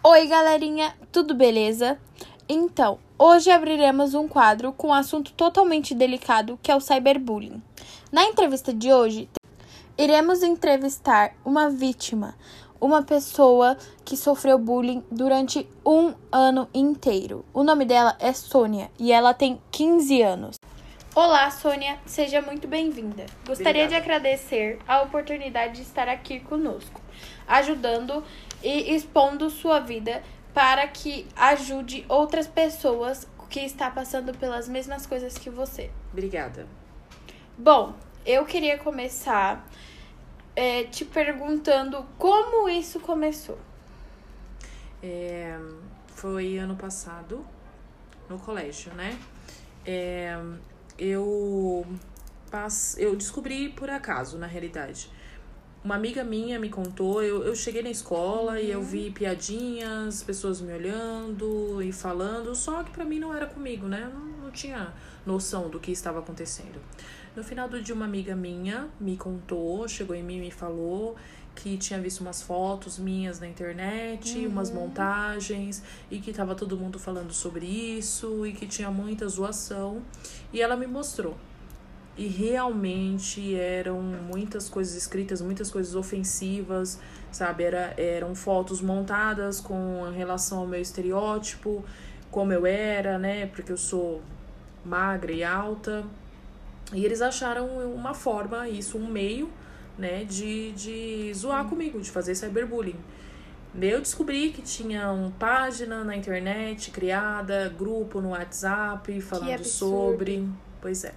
Oi, galerinha, tudo beleza? Então, hoje abriremos um quadro com um assunto totalmente delicado que é o cyberbullying. Na entrevista de hoje, iremos entrevistar uma vítima, uma pessoa que sofreu bullying durante um ano inteiro. O nome dela é Sônia e ela tem 15 anos. Olá, Sônia, seja muito bem-vinda. Gostaria Obrigada. de agradecer a oportunidade de estar aqui conosco, ajudando e expondo sua vida para que ajude outras pessoas que estão passando pelas mesmas coisas que você. Obrigada. Bom, eu queria começar é, te perguntando como isso começou. É, foi ano passado, no colégio, né? É, eu, pass... eu descobri por acaso, na realidade. Uma amiga minha me contou, eu, eu cheguei na escola e eu vi piadinhas, pessoas me olhando e falando, só que pra mim não era comigo, né? Eu Não, não tinha noção do que estava acontecendo. No final do dia, uma amiga minha me contou, chegou em mim e me falou que tinha visto umas fotos minhas na internet, umas montagens, e que tava todo mundo falando sobre isso, e que tinha muita zoação. E ela me mostrou. E realmente eram muitas coisas escritas, muitas coisas ofensivas, sabe? Era, eram fotos montadas com relação ao meu estereótipo, como eu era, né? Porque eu sou magra e alta. E eles acharam uma forma, isso, um meio, né, de, de zoar comigo, de fazer cyberbullying. Eu descobri que tinha uma página na internet criada, grupo no WhatsApp falando sobre. Pois é.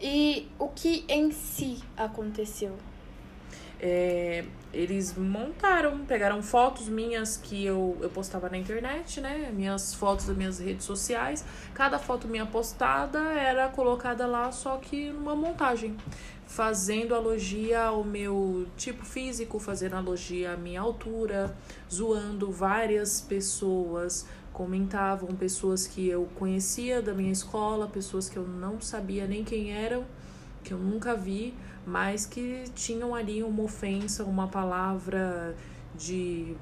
E o que em si aconteceu? É, eles montaram, pegaram fotos minhas que eu, eu postava na internet, né? Minhas fotos das minhas redes sociais. Cada foto minha postada era colocada lá, só que numa montagem. Fazendo alogia ao meu tipo físico, fazendo alogia à minha altura, zoando várias pessoas. Comentavam pessoas que eu conhecia da minha escola, pessoas que eu não sabia nem quem eram, que eu nunca vi mas que tinham ali uma ofensa, uma palavra de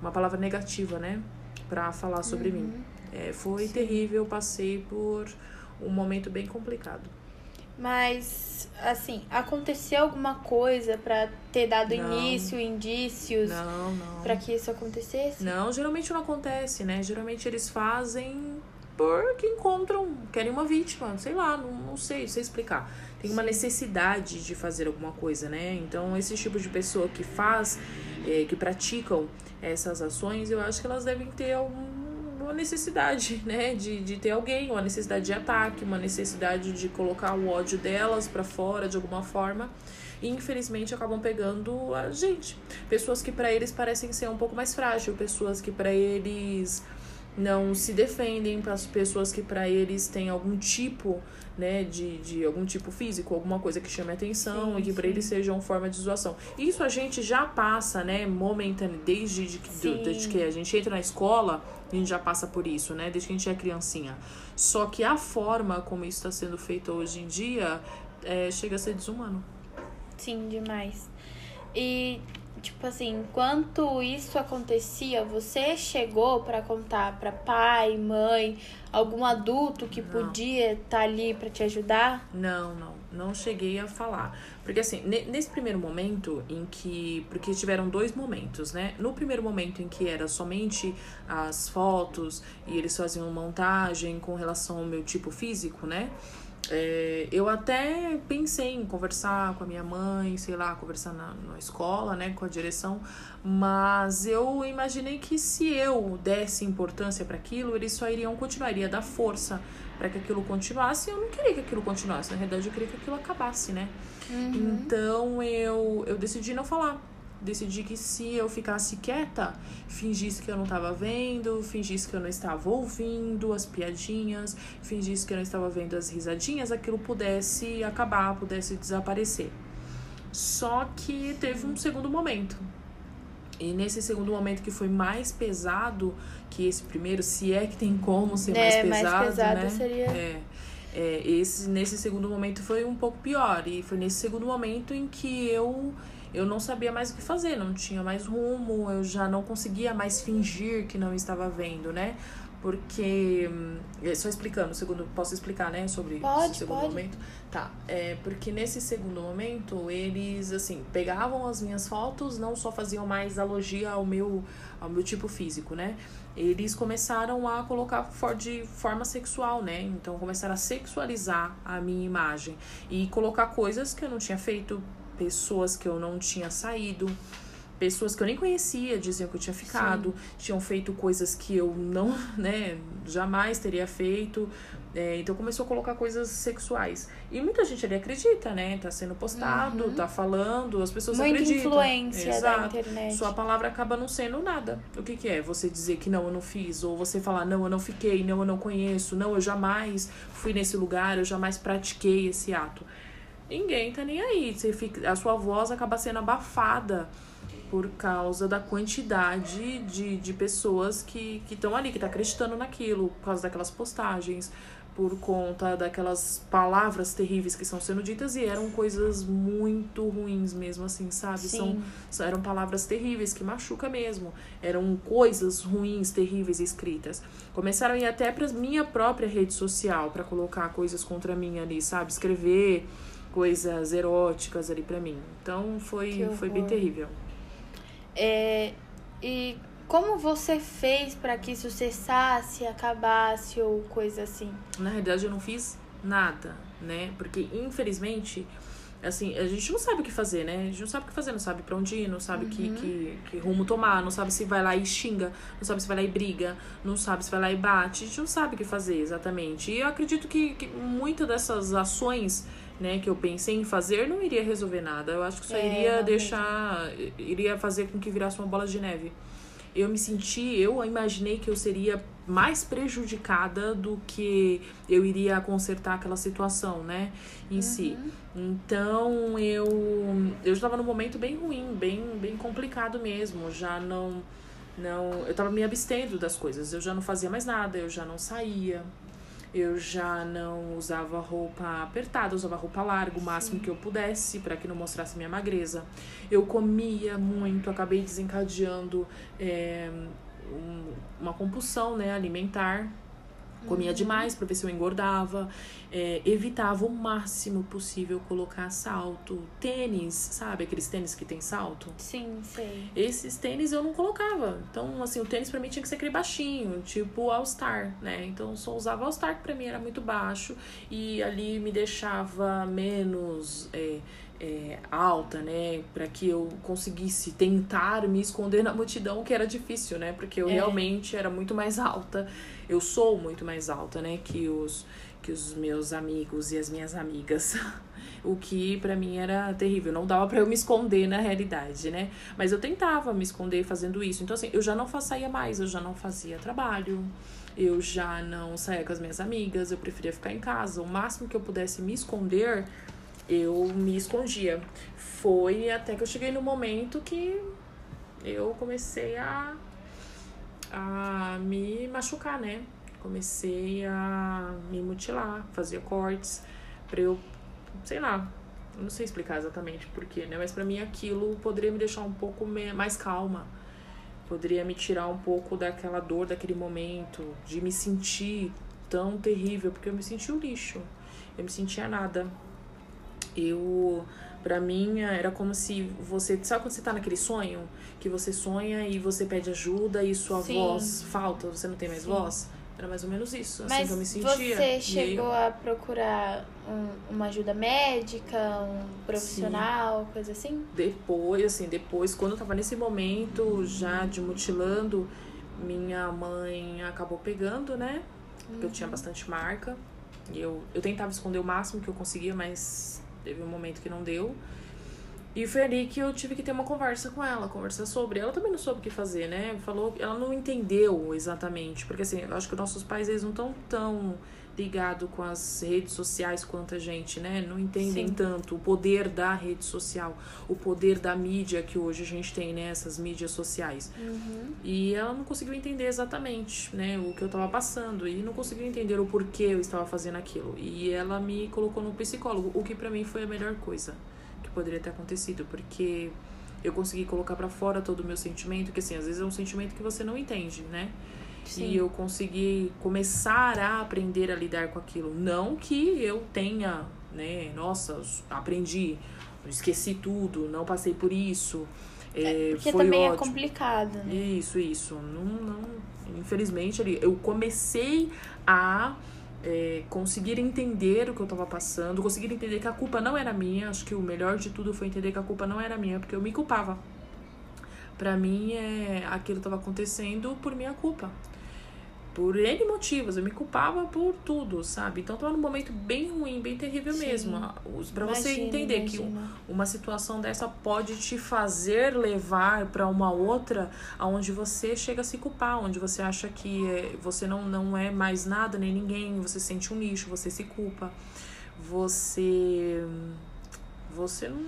uma palavra negativa, né, para falar sobre mim. É, foi Sim. terrível, passei por um momento bem complicado. Mas, assim, aconteceu alguma coisa pra ter dado Não. início, indícios Não, não. pra que isso acontecesse? Não, geralmente não acontece, né? Geralmente eles fazem porque encontram, querem uma vítima, sei lá, não, não sei, não sei explicar. Tem uma Sim. necessidade de fazer alguma coisa, né? Então, esse tipo de pessoa que faz, eh, que praticam essas ações, eu acho que elas devem ter algum- uma necessidade, né? De, de ter alguém, uma necessidade de ataque, uma necessidade de colocar o ódio delas pra fora de alguma forma. E infelizmente acabam pegando a gente. Pessoas que pra eles parecem ser um pouco mais frágil, pessoas que pra eles não se defendem, para as pessoas que pra eles têm algum tipo, né, de, de algum tipo físico, alguma coisa que chame atenção Sim, e que pra sim. eles sejam forma de zoação. Isso a gente já passa, né, momentâneo, desde de que, Sim. desde que a gente entra na escola, a gente já passa por isso, né, desde que a gente é criancinha. Só que a forma como isso está sendo feito hoje em dia é, chega a ser desumano. Sim, demais. E, tipo assim, enquanto isso acontecia, você chegou pra contar pra pai, mãe, algum adulto que Não. podia estar ali pra te ajudar? Não, não, não cheguei a falar. Porque assim, ne- nesse primeiro momento em que. Porque tiveram dois momentos, né? No primeiro momento em que era somente as fotos e eles faziam montagem com relação ao meu tipo físico, né? É, eu até pensei em conversar com a minha mãe, sei lá, conversar na, na escola, né, com a direção, mas eu imaginei que se eu desse importância para aquilo, eles só iriam continuar, iria dar força para que aquilo continuasse. Eu não queria que aquilo continuasse, na verdade eu queria que aquilo acabasse, né? Então eu, eu decidi não falar. Decidi que se eu ficasse quieta, fingisse que eu não estava vendo, fingisse que eu não estava ouvindo as piadinhas, fingisse que eu não estava vendo as risadinhas, aquilo pudesse acabar, pudesse desaparecer. Só que teve um segundo momento. E nesse segundo momento que foi mais pesado que esse primeiro, se é que tem como ser É, mais mais pesado, pesado né? seria- É. É, esse, nesse segundo momento foi um pouco pior. E foi nesse segundo momento em que eu, eu não sabia mais o que fazer, não tinha mais rumo, eu já não conseguia mais fingir que não estava vendo, né? Porque. Hum, só explicando, segundo. Posso explicar, né? Sobre pode, esse segundo pode. momento? Tá. É, porque nesse segundo momento, eles, assim, pegavam as minhas fotos, não só faziam mais alogia ao meu, ao meu tipo físico, né? Eles começaram a colocar for de forma sexual, né? Então começaram a sexualizar a minha imagem e colocar coisas que eu não tinha feito, pessoas que eu não tinha saído pessoas que eu nem conhecia diziam que eu tinha ficado, Sim. tinham feito coisas que eu não, né, jamais teria feito. É, então começou a colocar coisas sexuais. E muita gente ali acredita, né? Tá sendo postado, uhum. tá falando, as pessoas Muita acreditam. influência Exato. da internet. Sua palavra acaba não sendo nada. O que, que é? Você dizer que não, eu não fiz, ou você falar, não, eu não fiquei, não, eu não conheço, não, eu jamais fui nesse lugar, eu jamais pratiquei esse ato. Ninguém tá nem aí. Você fica, a sua voz acaba sendo abafada por causa da quantidade de, de pessoas que estão ali, que tá acreditando naquilo, por causa daquelas postagens, por conta daquelas palavras terríveis que estão sendo ditas e eram coisas muito ruins mesmo, assim, sabe? Sim. São, eram palavras terríveis que machuca mesmo. Eram coisas ruins, terríveis escritas. Começaram a ir até pra minha própria rede social para colocar coisas contra mim ali, sabe? Escrever coisas eróticas ali para mim. Então foi, foi bem terrível. É, e como você fez para que isso cessasse, acabasse ou coisa assim? Na realidade, eu não fiz nada, né? Porque, infelizmente, assim, a gente não sabe o que fazer, né? A gente não sabe o que fazer, não sabe pra onde ir, não sabe uhum. que, que, que, rumo tomar, não sabe se vai lá e xinga, não sabe se vai lá e briga, não sabe se vai lá e bate, a gente não sabe o que fazer exatamente. E eu acredito que, que muitas dessas ações né, que eu pensei em fazer não iria resolver nada. Eu acho que só é, iria deixar, iria fazer com que virasse uma bola de neve. Eu me senti, eu imaginei que eu seria mais prejudicada do que eu iria consertar aquela situação, né, em uhum. si. Então, eu eu estava num momento bem ruim, bem bem complicado mesmo, já não não, eu estava me abstendo das coisas, eu já não fazia mais nada, eu já não saía, eu já não usava roupa apertada, usava roupa larga, o máximo Sim. que eu pudesse, para que não mostrasse minha magreza. Eu comia muito, acabei desencadeando é, um, uma compulsão né, alimentar Comia uhum. demais para ver se eu engordava. É, evitava o máximo possível colocar salto. Tênis, sabe? Aqueles tênis que tem salto? Sim, sei. Esses tênis eu não colocava. Então, assim, o tênis para mim tinha que ser aquele baixinho, tipo All Star, né? Então, só usava All Star, que pra mim era muito baixo. E ali me deixava menos. É, é, alta, né, para que eu conseguisse tentar me esconder na multidão, que era difícil, né, porque eu é. realmente era muito mais alta. Eu sou muito mais alta, né, que os que os meus amigos e as minhas amigas. o que para mim era terrível, não dava para eu me esconder na realidade, né? Mas eu tentava me esconder fazendo isso. Então assim, eu já não saía mais, eu já não fazia trabalho. Eu já não saía com as minhas amigas, eu preferia ficar em casa. O máximo que eu pudesse me esconder eu me escondia. Foi até que eu cheguei no momento que eu comecei a, a me machucar, né? Comecei a me mutilar, fazia cortes pra eu, sei lá, não sei explicar exatamente porquê, né? Mas para mim aquilo poderia me deixar um pouco mais calma. Poderia me tirar um pouco daquela dor daquele momento, de me sentir tão terrível, porque eu me sentia um lixo. Eu me sentia nada. Eu, para mim, era como se você. Sabe quando você tá naquele sonho? Que você sonha e você pede ajuda e sua Sim. voz falta, você não tem mais Sim. voz? Era mais ou menos isso, assim Mas que eu me sentia. Você chegou a procurar um, uma ajuda médica, um profissional, Sim. coisa assim? Depois, assim, depois, quando eu tava nesse momento já de mutilando, minha mãe acabou pegando, né? Porque uhum. eu tinha uhum. bastante marca. E eu, eu tentava esconder o máximo que eu conseguia, mas Teve um momento que não deu. E foi ali que eu tive que ter uma conversa com ela, conversar sobre. Ela também não soube o que fazer, né? Falou, ela não entendeu exatamente, porque assim, eu acho que nossos pais eles não estão tão ligado com as redes sociais quanto a gente, né? Não entendem Sim. tanto o poder da rede social, o poder da mídia que hoje a gente tem, né? Essas mídias sociais. Uhum. E ela não conseguiu entender exatamente, né? O que eu estava passando e não conseguiu entender o porquê eu estava fazendo aquilo. E ela me colocou no psicólogo, o que para mim foi a melhor coisa. que poderia ter acontecido, porque eu consegui colocar para fora todo o meu sentimento, que assim, às vezes é um sentimento que você não entende, né? Sim. E eu consegui começar a aprender a lidar com aquilo. Não que eu tenha, né, nossa, aprendi, esqueci tudo, não passei por isso. É, porque também é ótimo. é complicado, né? Isso, isso. Não, não, infelizmente, eu comecei a é, conseguir entender o que eu estava passando, conseguir entender que a culpa não era minha. Acho que o melhor de tudo foi entender que a culpa não era minha, porque eu me culpava. Para mim, é, aquilo estava acontecendo por minha culpa por N motivos, eu me culpava por tudo, sabe? Então tava num momento bem ruim, bem terrível Sim. mesmo. para você entender imagina. que uma situação dessa pode te fazer levar para uma outra aonde você chega a se culpar, onde você acha que é, você não, não é mais nada nem ninguém, você sente um lixo, você se culpa. Você você não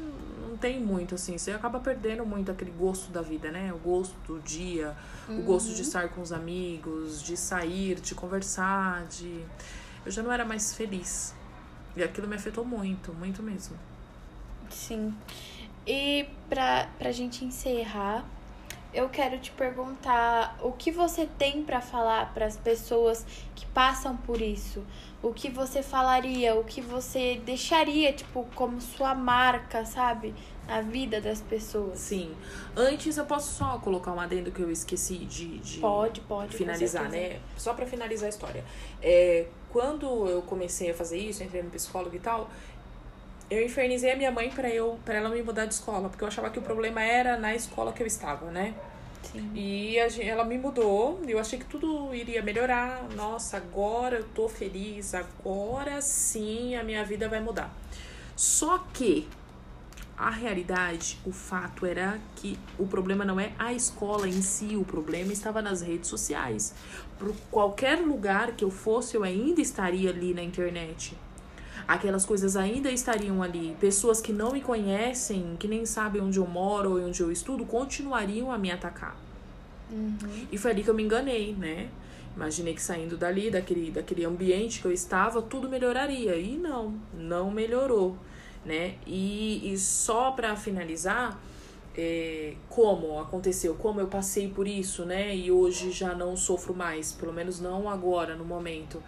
tem muito, assim, você acaba perdendo muito aquele gosto da vida, né? O gosto do dia, uhum. o gosto de uhum. estar com os amigos, de sair, de conversar, de. Eu já não era mais feliz. E aquilo me afetou muito, muito mesmo. Sim. E pra, pra gente encerrar, eu quero te perguntar o que você tem para falar para as pessoas que passam por isso. O que você falaria, o que você deixaria, tipo, como sua marca, sabe? Na vida das pessoas. Sim. Antes eu posso só colocar um adendo que eu esqueci de, de pode, pode, finalizar, né? Só para finalizar a história. É, quando eu comecei a fazer isso, entrei no psicólogo e tal, eu infernizei a minha mãe para eu para ela me mudar de escola, porque eu achava que o problema era na escola que eu estava, né? Sim. E a, ela me mudou, eu achei que tudo iria melhorar. Nossa, agora eu tô feliz, agora sim a minha vida vai mudar. Só que a realidade, o fato era que o problema não é a escola em si, o problema estava nas redes sociais. Por qualquer lugar que eu fosse, eu ainda estaria ali na internet aquelas coisas ainda estariam ali. Pessoas que não me conhecem, que nem sabem onde eu moro ou onde eu estudo, continuariam a me atacar. Uhum. E foi ali que eu me enganei, né? Imaginei que saindo dali, daquele, daquele ambiente que eu estava, tudo melhoraria. E não, não melhorou, né? E, e só para finalizar, é, como aconteceu, como eu passei por isso, né? E hoje já não sofro mais, pelo menos não agora, no momento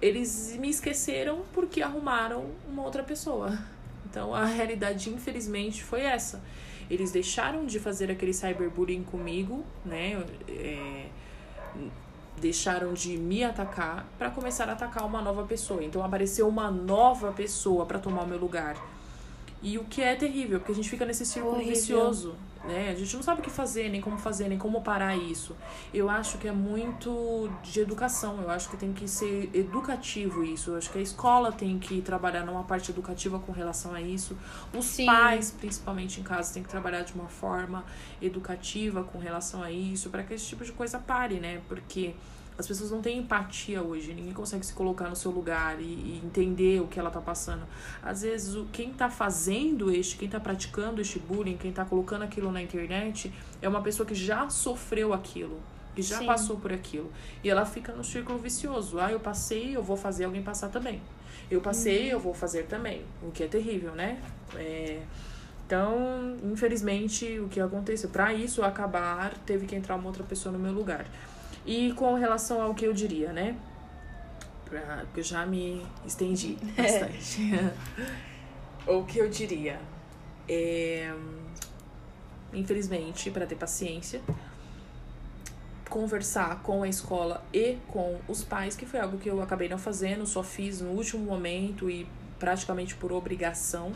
eles me esqueceram porque arrumaram uma outra pessoa. Então a realidade, infelizmente, foi essa. Eles deixaram de fazer aquele cyberbullying comigo, né? É, deixaram de me atacar para começar a atacar uma nova pessoa. Então apareceu uma nova pessoa para tomar o meu lugar. E o que é terrível, porque a gente fica nesse círculo Horrível. vicioso né? A gente não sabe o que fazer, nem como fazer, nem como parar isso. Eu acho que é muito de educação, eu acho que tem que ser educativo isso. Eu acho que a escola tem que trabalhar numa parte educativa com relação a isso. Os Sim. pais, principalmente em casa, tem que trabalhar de uma forma educativa com relação a isso, para que esse tipo de coisa pare, né? Porque as pessoas não têm empatia hoje, ninguém consegue se colocar no seu lugar e, e entender o que ela tá passando. Às vezes, o, quem tá fazendo este, quem tá praticando este bullying, quem tá colocando aquilo na internet, é uma pessoa que já sofreu aquilo que já Sim. passou por aquilo. E ela fica no círculo vicioso. Ah, eu passei, eu vou fazer alguém passar também. Eu passei, uhum. eu vou fazer também. O que é terrível, né? É... Então, infelizmente, o que aconteceu? Para isso acabar, teve que entrar uma outra pessoa no meu lugar. E com relação ao que eu diria, né? Pra, porque eu já me estendi bastante. o que eu diria? É, infelizmente, para ter paciência, conversar com a escola e com os pais, que foi algo que eu acabei não fazendo, só fiz no último momento e praticamente por obrigação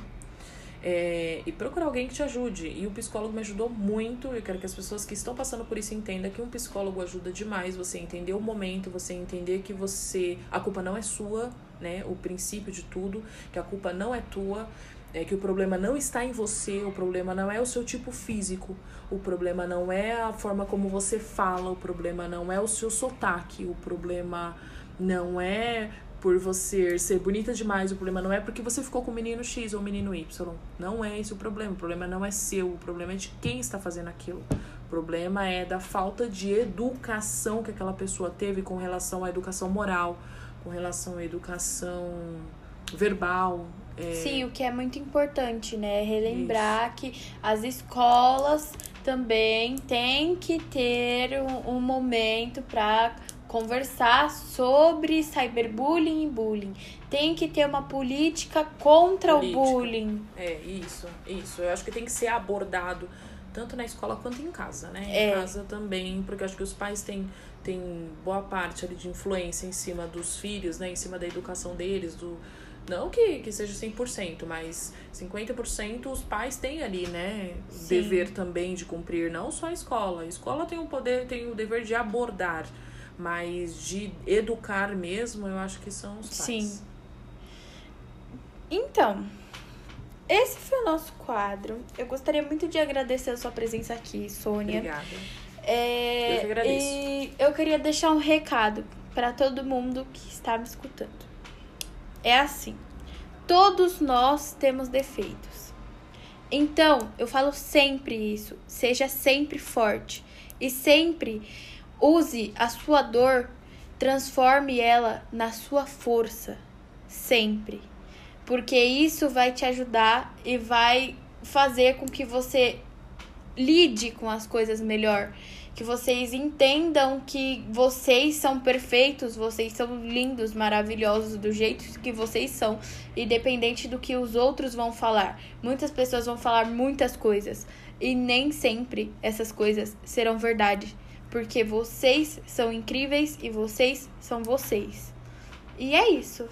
é, e procurar alguém que te ajude. E o psicólogo me ajudou muito. Eu quero que as pessoas que estão passando por isso entendam que um psicólogo ajuda demais. Você entender o momento, você entender que você. A culpa não é sua, né? O princípio de tudo, que a culpa não é tua. É que o problema não está em você, o problema não é o seu tipo físico, o problema não é a forma como você fala, o problema não é o seu sotaque, o problema não é por você ser bonita demais, o problema não é porque você ficou com o menino X ou o menino Y. Não é esse o problema. O problema não é seu, o problema é de quem está fazendo aquilo. O problema é da falta de educação que aquela pessoa teve com relação à educação moral, com relação à educação verbal, É, Sim, o que é muito importante, né? Relembrar que as escolas também têm que ter um, um momento para conversar sobre cyberbullying e bullying. Tem que ter uma política contra Política. o bullying. É, isso, isso. Eu acho que tem que ser abordado tanto na escola quanto em casa, né? É. Em casa também, porque eu acho que os pais têm, têm boa parte ali de influência em cima dos filhos, né? Em cima da educação deles, do... Não que, que seja 100%, mas 50% os pais têm ali, né? Sim. dever também de cumprir, não só a escola. A escola tem o poder, tem o dever de abordar, mas de educar mesmo, eu acho que são os pais. Sim. Então, esse foi o nosso quadro. Eu gostaria muito de agradecer a sua presença aqui, Sônia. Obrigada. É, Eu que agradeço. E eu queria deixar um recado para todo mundo que está me escutando. É assim: todos nós temos defeitos. Então, eu falo sempre isso. Seja sempre forte e sempre use a sua dor, transforme ela na sua força. Sempre. Porque isso vai te ajudar e vai fazer com que você lide com as coisas melhor. Que vocês entendam que vocês são perfeitos, vocês são lindos, maravilhosos do jeito que vocês são, independente do que os outros vão falar. Muitas pessoas vão falar muitas coisas e nem sempre essas coisas serão verdade, porque vocês são incríveis e vocês são vocês. E é isso.